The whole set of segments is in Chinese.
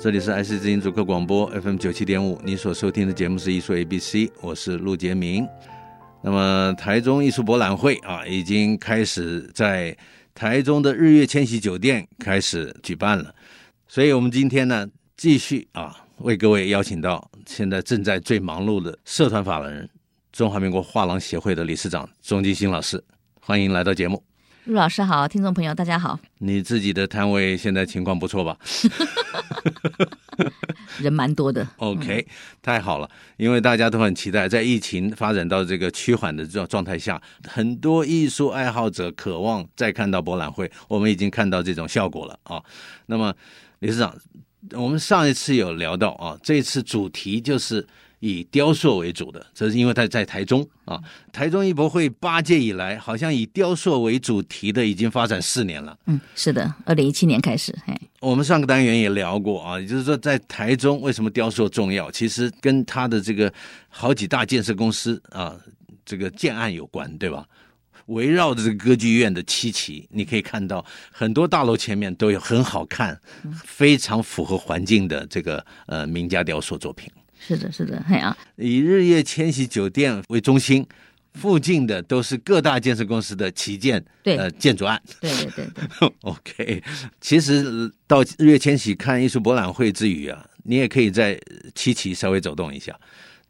这里是爱思之音主客广播 FM 九七点五，你所收听的节目是艺术 A B C，我是陆杰明。那么台中艺术博览会啊，已经开始在台中的日月千禧酒店开始举办了。所以，我们今天呢，继续啊，为各位邀请到现在正在最忙碌的社团法人中华民国画廊协会的理事长钟金星老师，欢迎来到节目。陆老师好，听众朋友大家好。你自己的摊位现在情况不错吧？人蛮多的。OK，太好了，因为大家都很期待，在疫情发展到这个趋缓的状状态下，很多艺术爱好者渴望再看到博览会。我们已经看到这种效果了啊。那么。理事长，我们上一次有聊到啊，这一次主题就是以雕塑为主的，这是因为他在台中啊。台中艺博会八届以来，好像以雕塑为主题的已经发展四年了。嗯，是的，二零一七年开始。嘿，我们上个单元也聊过啊，也就是说在台中为什么雕塑重要，其实跟他的这个好几大建设公司啊，这个建案有关，对吧？围绕着这个歌剧院的七期，你可以看到很多大楼前面都有很好看、非常符合环境的这个呃名家雕塑作品。是的，是的，嘿啊！以日月千禧酒店为中心，附近的都是各大建设公司的旗舰对呃建筑案。对对对对。OK，其实到日月千禧看艺术博览会之余啊，你也可以在七期稍微走动一下。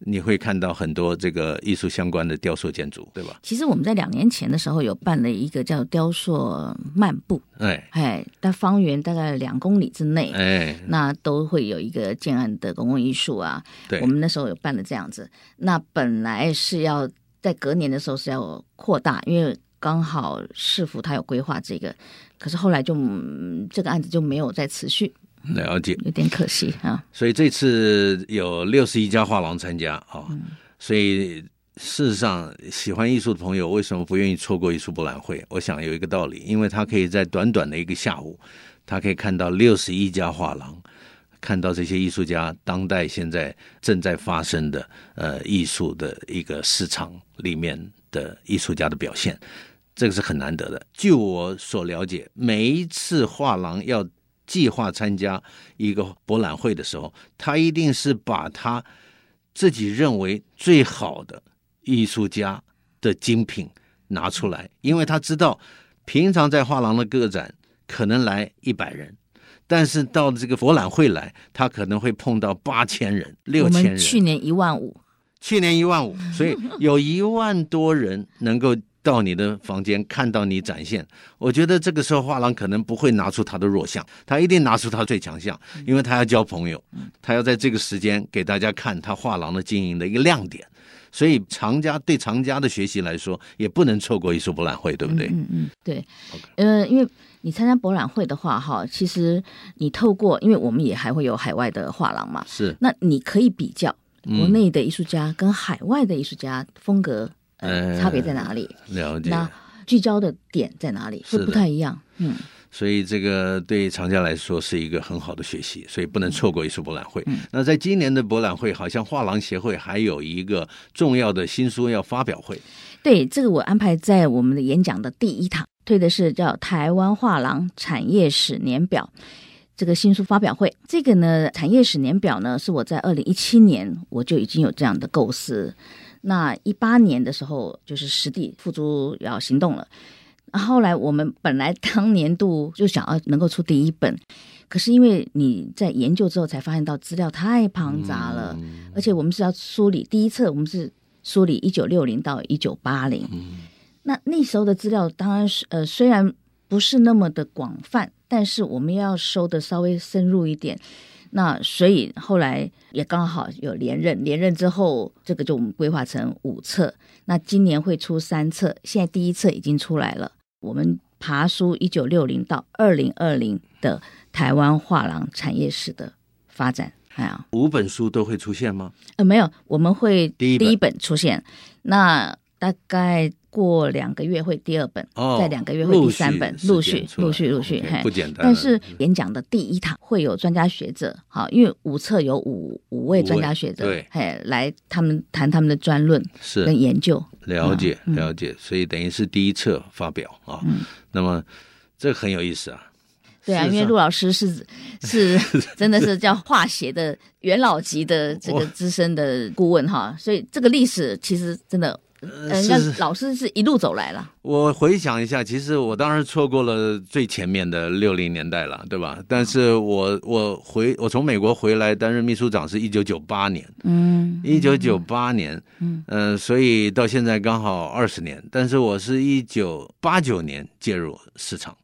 你会看到很多这个艺术相关的雕塑建筑，对吧？其实我们在两年前的时候有办了一个叫雕塑漫步，哎哎，在方圆大概两公里之内，哎，那都会有一个建案的公共艺术啊。对，我们那时候有办了这样子。那本来是要在隔年的时候是要扩大，因为刚好市府他有规划这个，可是后来就这个案子就没有再持续。了解，有点可惜啊。所以这次有六十一家画廊参加啊，嗯，所以事实上喜欢艺术的朋友为什么不愿意错过艺术博览会？我想有一个道理，因为他可以在短短的一个下午，他可以看到六十一家画廊，看到这些艺术家当代现在正在发生的呃艺术的一个市场里面的艺术家的表现，这个是很难得的。据我所了解，每一次画廊要计划参加一个博览会的时候，他一定是把他自己认为最好的艺术家的精品拿出来，因为他知道平常在画廊的个展可能来一百人，但是到这个博览会来，他可能会碰到八千人、六千人。去年一万五，去年一万五，所以有一万多人能够。到你的房间看到你展现，我觉得这个时候画廊可能不会拿出他的弱项，他一定拿出他最强项，因为他要交朋友，他要在这个时间给大家看他画廊的经营的一个亮点。所以藏家对藏家的学习来说，也不能错过艺术博览会，对不对？嗯嗯，对。呃，因为你参加博览会的话，哈，其实你透过，因为我们也还会有海外的画廊嘛，是。那你可以比较国内的艺术家跟海外的艺术家风格。呃，差别在哪里？了解。那聚焦的点在哪里？会不太一样。嗯，所以这个对藏家来说是一个很好的学习，所以不能错过艺术博览会。嗯。那在今年的博览会，好像画廊协会还有一个重要的新书要发表会。对，这个我安排在我们的演讲的第一堂，推的是叫《台湾画廊产业史年表》这个新书发表会。这个呢，产业史年表呢，是我在二零一七年我就已经有这样的构思。那一八年的时候，就是实地付诸要行动了。后来我们本来当年度就想要能够出第一本，可是因为你在研究之后才发现到资料太庞杂了，嗯、而且我们是要梳理第一册，我们是梳理一九六零到一九八零。那那时候的资料当然是呃虽然不是那么的广泛，但是我们要收的稍微深入一点。那所以后来也刚好有连任，连任之后，这个就我们规划成五册。那今年会出三册，现在第一册已经出来了。我们爬书一九六零到二零二零的台湾画廊产业史的发展。哎呀，五本书都会出现吗？呃，没有，我们会第一第一本出现，那大概过两个月会第二本，哦再两个月会第三本，陆续陆续陆续，嘿。不简单。但是演讲的第一堂会有专家学者，好，因为五册有五五位专家学者，对。嘿，来他们谈他们的专论是。跟研究，了解嗯了解，所以等于是第一册发表啊。那么这很有意思啊。对啊，因为陆老师是 是真的是叫化学的元老级的这个资深的顾问哈，所以这个历史其实真的，呃，人家是是老师是一路走来了。我回想一下，其实我当然错过了最前面的六零年代了，对吧？但是我我回我从美国回来担任秘书长是一九九八年，嗯，一九九八年，嗯，呃，所以到现在刚好二十年。但是我是一九八九年介入市场，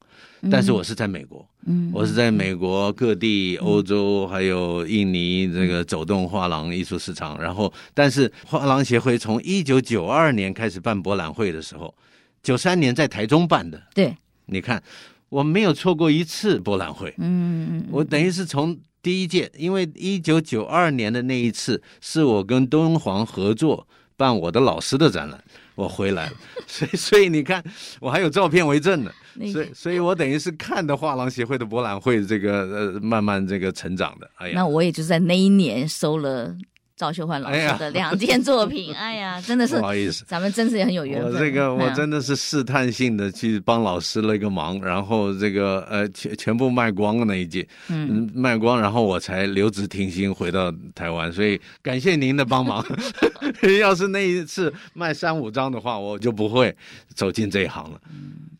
但是我是在美国，嗯，我是在美国各地、欧洲还有印尼这个走动画廊艺术市场。然后，但是画廊协会从一九九二年开始办博览会的时候，九三年在台中办的。对，你看，我没有错过一次博览会。嗯，我等于是从第一届，因为一九九二年的那一次是我跟敦煌合作办我的老师的展览，我回来了，所以所以你看，我还有照片为证呢。所以所以我等于是看的画廊协会的博览会这个呃慢慢这个成长的。哎呀，那我也就在那一年收了赵秀焕老师的两件作品。哎呀，真的是不好意思。咱们真是也很有缘分。我这个我真的的是试探性的去帮老师了一个忙，然后这个呃全全部卖光了那一届，嗯，卖光，然后我才留职停薪回到台湾，所以感谢您的帮忙。要是那一次卖三五张的话，我就不会走进这一行了。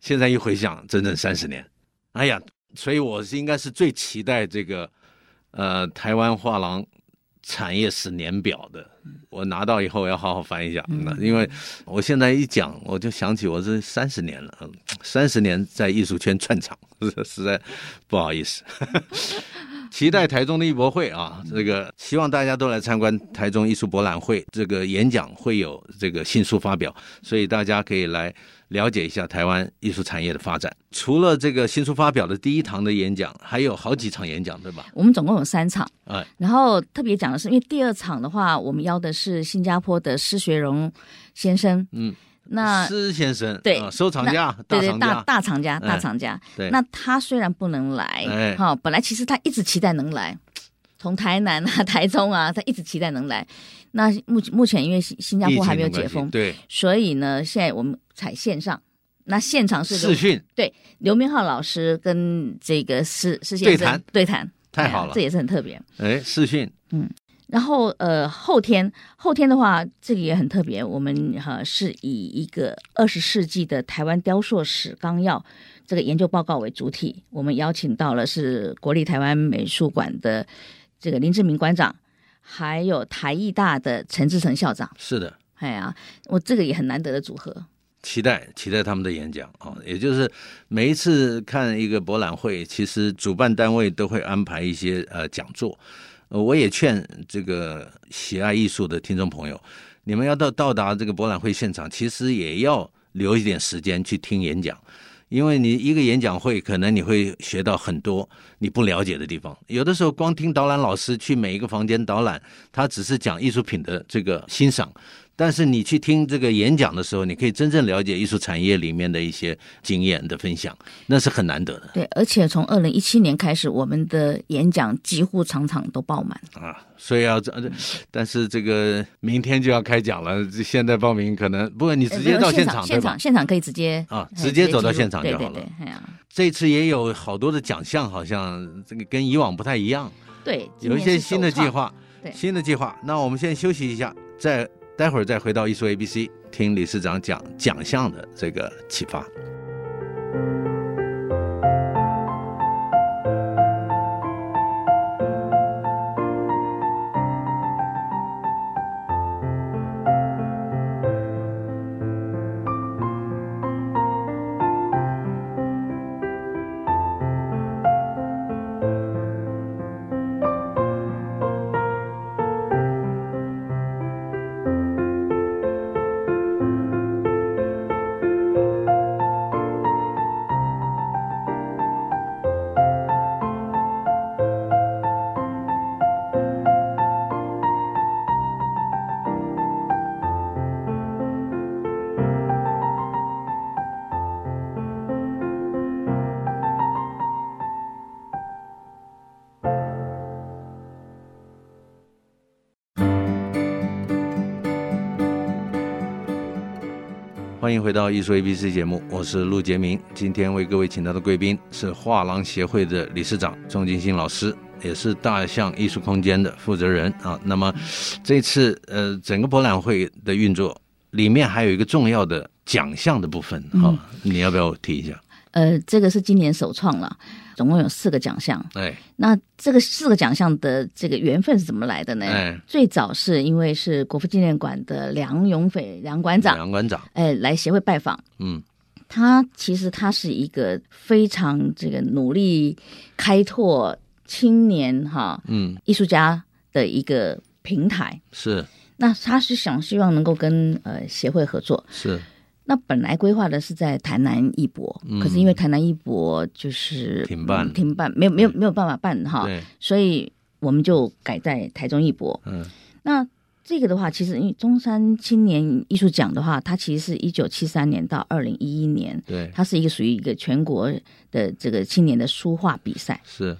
现在一回想，整整三十年，哎呀，所以我是应该是最期待这个呃台湾画廊产业史年表的。我拿到以后要好好翻一下，那因为我现在一讲，我就想起我这三十年了，三十年在艺术圈串场，实在不好意思。期待台中的艺博会啊，这个希望大家都来参观台中艺术博览会。这个演讲会有这个新书发表，所以大家可以来了解一下台湾艺术产业的发展。除了这个新书发表的第一堂的演讲，还有好几场演讲，对吧？我们总共有三场。哎，然后特别讲的是，因为第二场的话，我们邀的是新加坡的施学荣先生。嗯，那施先生对啊，收藏家，对对大大藏家，大藏家。对。那他虽然不能来，哎。哈、本来其实他一直期待能来，从台南啊、台中啊，他一直期待能来。那目目前因为新新加坡还没有解封，对，所以呢，现在我们采线上。那现场是刘视讯，对刘明浩老师跟这个施施先生对谈。对谈，太好了。哎这也是很特别。哎，视讯，然后呃，后天后天的话，这个也很特别，我们哈、呃、是以一个二十世纪的台湾雕塑史纲要这个研究报告为主体，我们邀请到了是国立台湾美术馆的这个林志明馆长，还有台艺大的陈志成校长。是的。哎呀，我这个也很难得的组合。期待期待他们的演讲啊！也就是每一次看一个博览会，其实主办单位都会安排一些呃讲座。我也劝这个喜爱艺术的听众朋友，你们要到到达这个博览会现场，其实也要留一点时间去听演讲，因为你一个演讲会，可能你会学到很多你不了解的地方。有的时候光听导览老师去每一个房间导览，他只是讲艺术品的这个欣赏。但是你去听这个演讲的时候，你可以真正了解艺术产业里面的一些经验的分享，那是很难得的。对，而且从二零一七年开始，我们的演讲几乎场场都爆满啊，所以要这，但是这个明天就要开讲了，现在报名可能不过你直接到现场，呃、现场？现场可以直接啊，直接走到现场就好了。对对对，啊、这次也有好多的奖项，好像这个跟以往不太一样。对，有一些新的计划，对，新的计划。那我们先休息一下，再。待会儿再回到艺术 ABC，听理事长讲奖项的这个启发。欢迎回到艺术 ABC 节目，我是陆杰明。今天为各位请到的贵宾是画廊协会的理事长钟金星老师，也是大象艺术空间的负责人啊。那么这次呃，整个博览会的运作里面还有一个重要的奖项的部分，好、嗯，你要不要提一下？呃，这个是今年首创了。总共有四个奖项，哎，那这个四个奖项的这个缘分是怎么来的呢？哎，最早是因为是国父纪念馆的梁永斐梁馆长，梁馆长，哎，来协会拜访，嗯，他其实他是一个非常这个努力开拓青年哈，嗯，艺术家的一个平台，是，那他是想希望能够跟呃协会合作，是。那本来规划的是在台南艺博，嗯，可是因为台南艺博就是停办，嗯，停办，没有没有没有办法办哈，所以我们就改在台中艺博。嗯，那这个的话，其实因为中山青年艺术奖的话，它其实是一九七三年到二零一一年，对，它是一个属于一个全国的这个青年的书画比赛。是，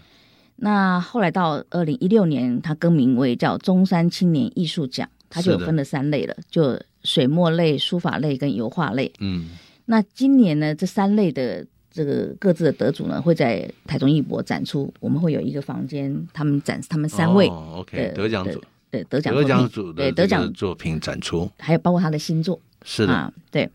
那后来到二零一六年，它更名为叫中山青年艺术奖，它就有分了三类了，就。水墨类、书法类跟油画类，嗯，那今年呢，这三类的这个各自的得主呢，会在台中艺博展出。我们会有一个房间，他们展示他们三位哦，OK，得奖组，对得奖得奖组对得奖作品展出，还有包括他的新作，是的，啊，对。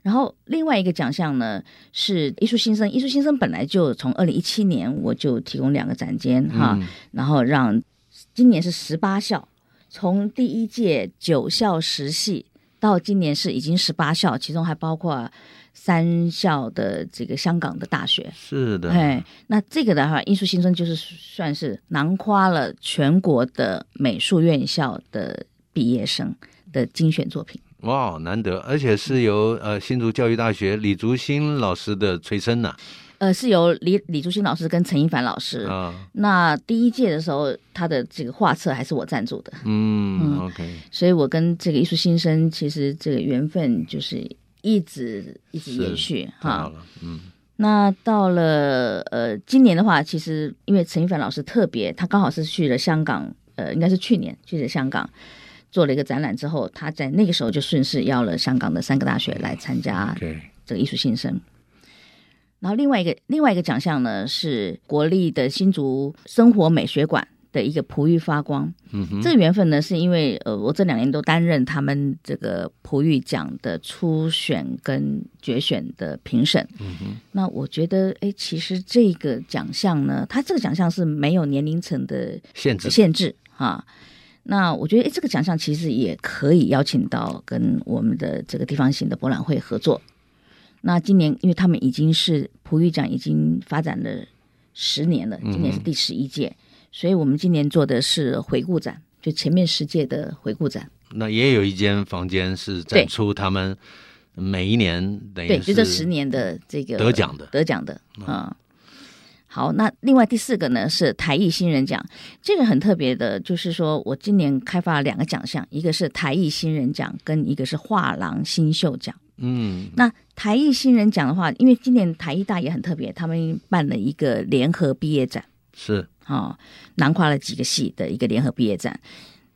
然后另外一个奖项呢是艺术新生，艺术新生本来就从二零一七年我就提供两个展间哈、嗯，然后让今年是十八校，从第一届九校十系。到今年是已经十八校，其中还包括三校的这个香港的大学。是的，哎，那这个的话，艺术新生就是算是囊括了全国的美术院校的毕业生的精选作品。哇，难得，而且是由呃新竹教育大学李竹新老师的催生呢。呃，是由李李竹新老师跟陈一凡老师啊。那第一届的时候，他的这个画册还是我赞助的。嗯，嗯，OK。所以我跟这个艺术新生，其实这个缘分就是一直一直延续哈。嗯。那到了呃今年的话，其实因为陈一凡老师特别，他刚好是去了香港，呃，应该是去年去了香港做了一个展览之后，他在那个时候就顺势邀了香港的三个大学来参加这个艺术新生。然后另外一个另外一个奖项呢，是国立的新竹生活美学馆的一个璞玉发光。嗯哼，这个缘分呢，是因为呃，我这两年都担任他们这个璞玉奖的初选跟决选的评审。嗯哼，那我觉得，哎，其实这个奖项呢，它这个奖项是没有年龄层的限制限制啊。那我觉得，哎，这个奖项其实也可以邀请到跟我们的这个地方型的博览会合作。那今年，因为他们已经是璞玉奖已经发展了十年了，今年是第十一届，嗯，所以我们今年做的是回顾展，就前面十届的回顾展。那也有一间房间是展出他们每一年等于对，就这十年的这个得奖的得奖的啊，嗯。好，那另外第四个呢是台艺新人奖，这个很特别的，就是说我今年开发了两个奖项，一个是台艺新人奖，跟一个是画廊新秀奖。嗯，那台艺新人奖的话，因为今年台艺大也很特别，他们办了一个联合毕业展，是。啊、哦，囊括了几个系的一个联合毕业展。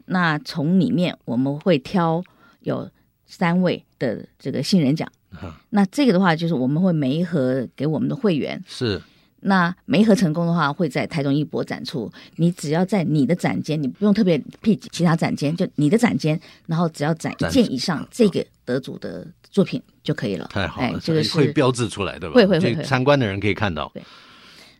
那从里面我们会挑有三位的这个新人奖，啊、那这个的话就是我们会每一盒给我们的会员是。那没合成功的话，会在台中艺博展出。你只要在你的展间，你不用特别辟其他展间，就你的展间，然后只要展一件以上这个得主的作品就可以了。太好了，哎、这个是会标志出来对吧？会会会，会参观的人可以看到。对。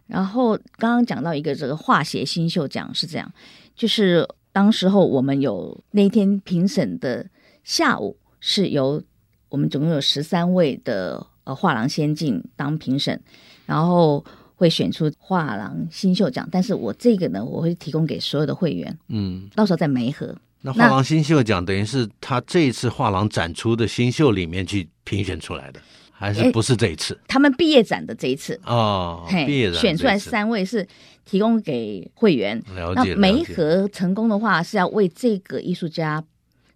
然后刚刚讲到一个这个画协新秀奖是这样，就是当时候我们有那天评审的下午是由我们总共有十三位的呃画廊先进当评审，然后。会选出画廊新秀奖，但是我这个呢，我会提供给所有的会员，嗯，到时候再媒合。那画廊新秀奖等于是他这一次画廊展出的新秀里面去评选出来的，还是不是这一次？他们毕业展的这一次哦，毕业展选出来三位是提供给会员。了解。那媒合成功的话是要为这个艺术家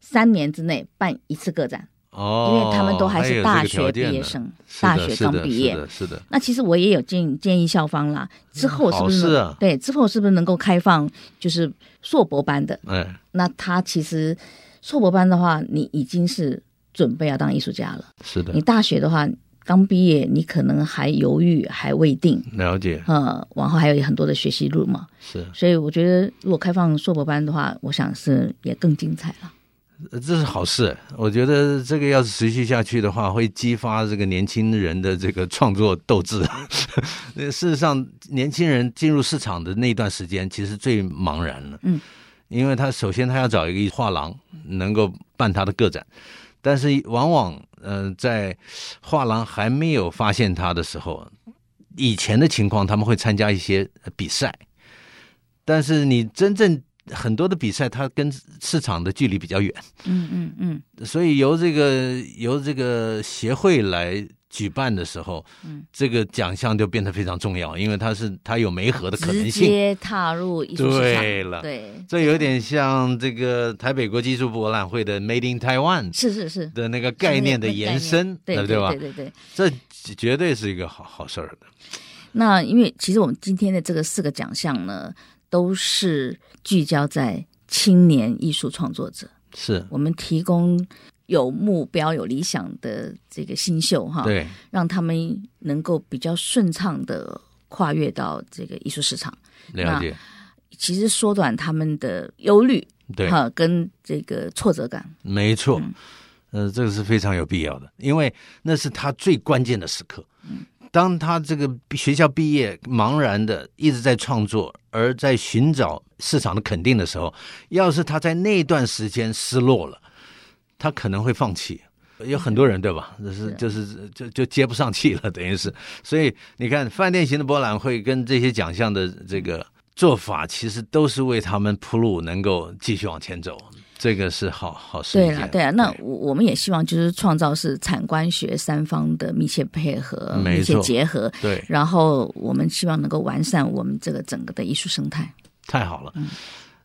三年之内办一次个展。哦，因为他们都还是大学毕业生，大学刚毕业，是的，是的。那其实我也有建建议校方啦，之后是不是？对，之后是不是能够开放就是硕博班的？哎，那他其实硕博班的话，你已经是准备要当艺术家了。是的你，大学的话刚毕业，你可能还犹豫，还未定。了解，呃，往后还有很多的学习路嘛。是，所以我觉得，如果开放硕博班的话，我想是也更精彩了。这是好事。我觉得这个要是持续下去的话，会激发这个年轻人的这个创作斗志。事实上，年轻人进入市场的那段时间，其实最茫然了。嗯，因为他首先他要找一个画廊能够办他的个展，但是往往呃，在画廊还没有发现他的时候，以前的情况他们会参加一些比赛，但是你真正。很多的比赛，它跟市场的距离比较远，嗯嗯嗯，所以由这个由这个协会来举办的时候，嗯，这个奖项就变得非常重要，因为它是它有媒合的可能性，直接踏入艺术，对了，对，这有点像这个台北国际艺术博览会的 Made in Taiwan，是是是。的那个概念的延伸，对对吧？对对对，这绝对是一个好好事儿的。那因为其实我们今天的这个四个奖项呢。都是聚焦在青年艺术创作者，是。我们提供有目标、有理想的这个新秀哈，对，让他们能够比较顺畅的跨越到这个艺术市场。了解，其实缩短他们的忧虑，对。哈，跟这个挫折感，没错，嗯、呃，这个是非常有必要的，因为那是他最关键的时刻。嗯。当他这个学校毕业，茫然的一直在创作，而在寻找市场的肯定的时候，要是他在那段时间失落了，他可能会放弃。有很多人对吧？就是就是就就接不上气了，等于是。所以你看，饭店型的博览会跟这些奖项的这个做法，其实都是为他们铺路，能够继续往前走。这个是好好事。对啊，对啊。那我我们也希望就是创造是产官学三方的密切配合、密切结合。对。然后我们希望能够完善我们这个整个的艺术生态。太好了。嗯。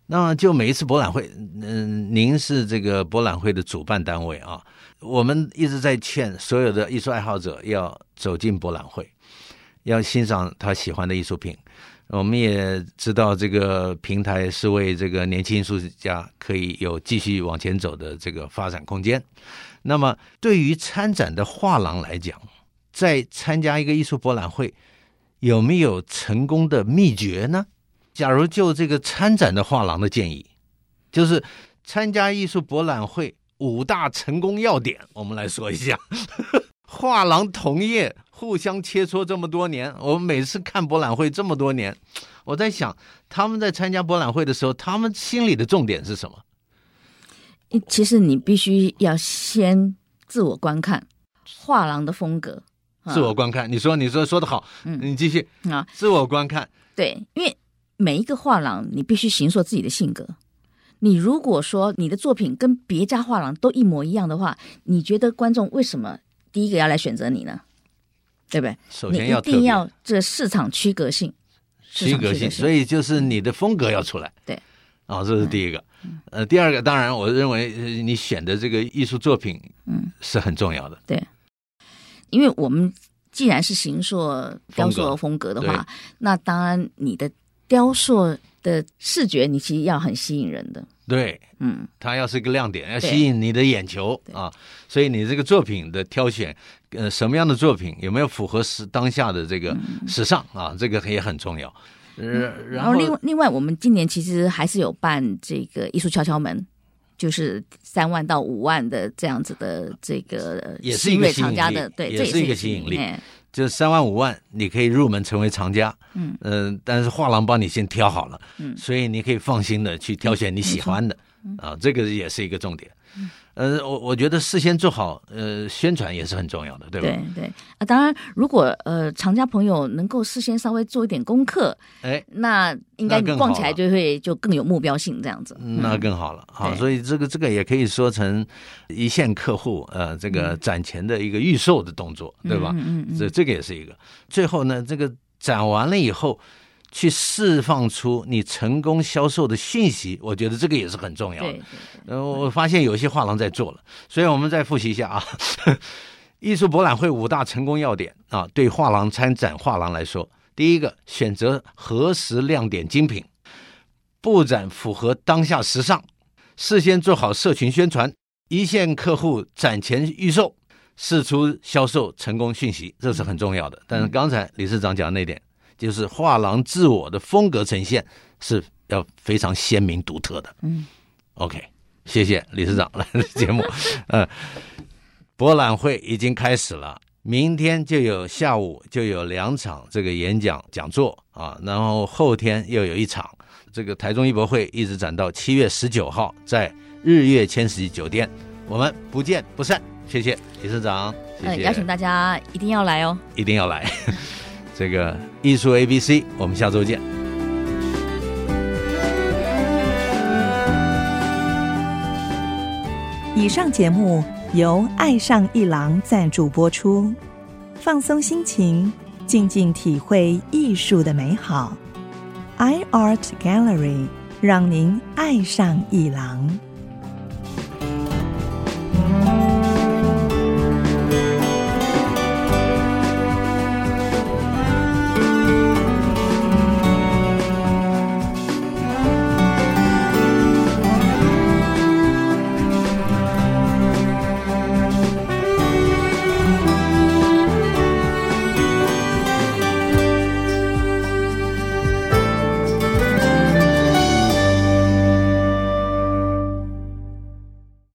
那么就每一次博览会，嗯，您是这个博览会的主办单位啊，我们一直在劝所有的艺术爱好者要走进博览会，要欣赏他喜欢的艺术品。我们也知道这个平台是为这个年轻艺术家可以有继续往前走的这个发展空间。那么，对于参展的画廊来讲，在参加一个艺术博览会，有没有成功的秘诀呢？假如就这个参展的画廊的建议，就是参加艺术博览会五大成功要点，我们来说一下。画廊同业。互相切磋这么多年，我们每次看博览会这么多年，我在想他们在参加博览会的时候，他们心里的重点是什么？其实你必须要先自我观看画廊的风格。自我观看，你说你说说的好，嗯，你继续啊，自我观看。对，因为每一个画廊，你必须形塑自己的性格。你如果说你的作品跟别家画廊都一模一样的话，你觉得观众为什么第一个要来选择你呢？对不对？首先要一定要这个市场区隔性，区隔性，所以就是你的风格要出来。对，啊、哦，这是第一个。呃，第二个，当然，我认为你选的这个艺术作品，嗯，是很重要的。对，因为我们既然是形塑雕塑风格的话，那当然你的雕塑的视觉，你其实要很吸引人的。对，嗯，它要是一个亮点，要吸引你的眼球啊，所以你这个作品的挑选，呃，什么样的作品有没有符合时当下的这个时尚、嗯、啊？这个也很重要。呃、嗯，然后另外另外，我们今年其实还是有办这个艺术敲敲门，就是三万到五万的这样子的这个也是一个吸引力，对，也是一个吸引力。就三万五万，你可以入门成为藏家，嗯，呃，但是画廊帮你先挑好了，嗯，所以你可以放心的去挑选你喜欢的，嗯、啊，这个也是一个重点。嗯呃，我我觉得事先做好呃宣传也是很重要的，对吧？对对啊，当然，如果呃厂家朋友能够事先稍微做一点功课，哎，那应该你逛起来就会就更有目标性，这样子，那更好了。好，所以这个这个也可以说成一线客户呃这个攒钱的一个预售的动作，对吧？嗯嗯，这这个也是一个。最后呢，这个攒完了以后。去释放出你成功销售的讯息，我觉得这个也是很重要的。呃，我发现有一些画廊在做了，所以我们再复习一下啊。艺术博览会五大成功要点啊，对画廊参展画廊来说，第一个选择合时亮点精品，布展符合当下时尚，事先做好社群宣传，一线客户展前预售，试出销售成功讯息，这是很重要的。但是刚才理事长讲的那点，就是画廊自我的风格呈现是要非常鲜明独特的。嗯，OK，谢谢理事长来的节目。嗯，博览会已经开始了。明天就有下午就有两场这个演讲讲座啊，然后后天又有一场，这个台中艺博会一直展到七月十九号，在日月千禧酒店，我们不见不散。谢谢理事长，谢谢，呃，邀请大家一定要来哦，一定要来。这个艺术 ABC，我们下周见。以上节目。由爱上艺廊赞助播出，放松心情，静静体会艺术的美好。iArt Gallery 让您爱上艺廊。